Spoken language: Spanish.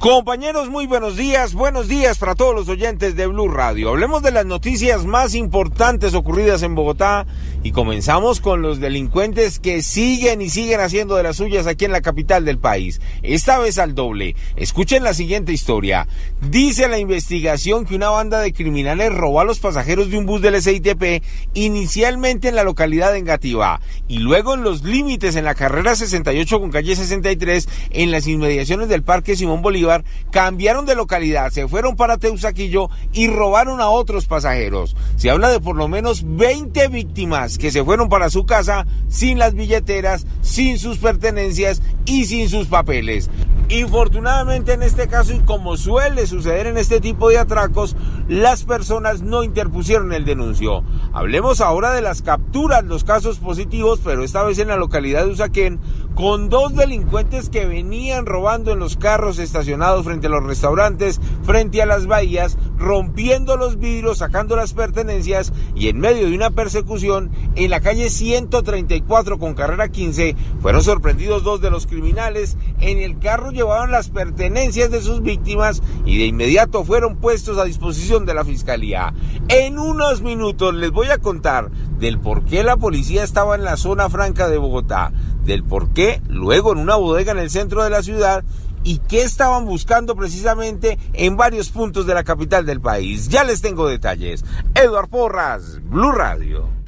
Compañeros, muy buenos días, buenos días para todos los oyentes de Blue Radio. Hablemos de las noticias más importantes ocurridas en Bogotá y comenzamos con los delincuentes que siguen y siguen haciendo de las suyas aquí en la capital del país. Esta vez al doble. Escuchen la siguiente historia. Dice la investigación que una banda de criminales robó a los pasajeros de un bus del SITP inicialmente en la localidad de Engativá y luego en los límites en la carrera 68 con calle 63 en las inmediaciones del Parque Simón Bolívar cambiaron de localidad, se fueron para Teusaquillo y robaron a otros pasajeros. Se habla de por lo menos 20 víctimas que se fueron para su casa sin las billeteras, sin sus pertenencias y sin sus papeles. Infortunadamente en este caso y como suele suceder en este tipo de atracos, las personas no interpusieron el denuncio. Hablemos ahora de las capturas, los casos positivos, pero esta vez en la localidad de Usaquén, con dos delincuentes que venían robando en los carros estacionados frente a los restaurantes, frente a las bahías, rompiendo los vidrios, sacando las pertenencias y en medio de una persecución en la calle 134 con carrera 15, fueron sorprendidos dos de los criminales en el carro llevaban las pertenencias de sus víctimas y de inmediato fueron puestos a disposición de la fiscalía. En unos minutos les voy a contar del por qué la policía estaba en la zona franca de Bogotá, del por qué luego en una bodega en el centro de la ciudad y qué estaban buscando precisamente en varios puntos de la capital del país. Ya les tengo detalles. Eduard Porras, Blue Radio.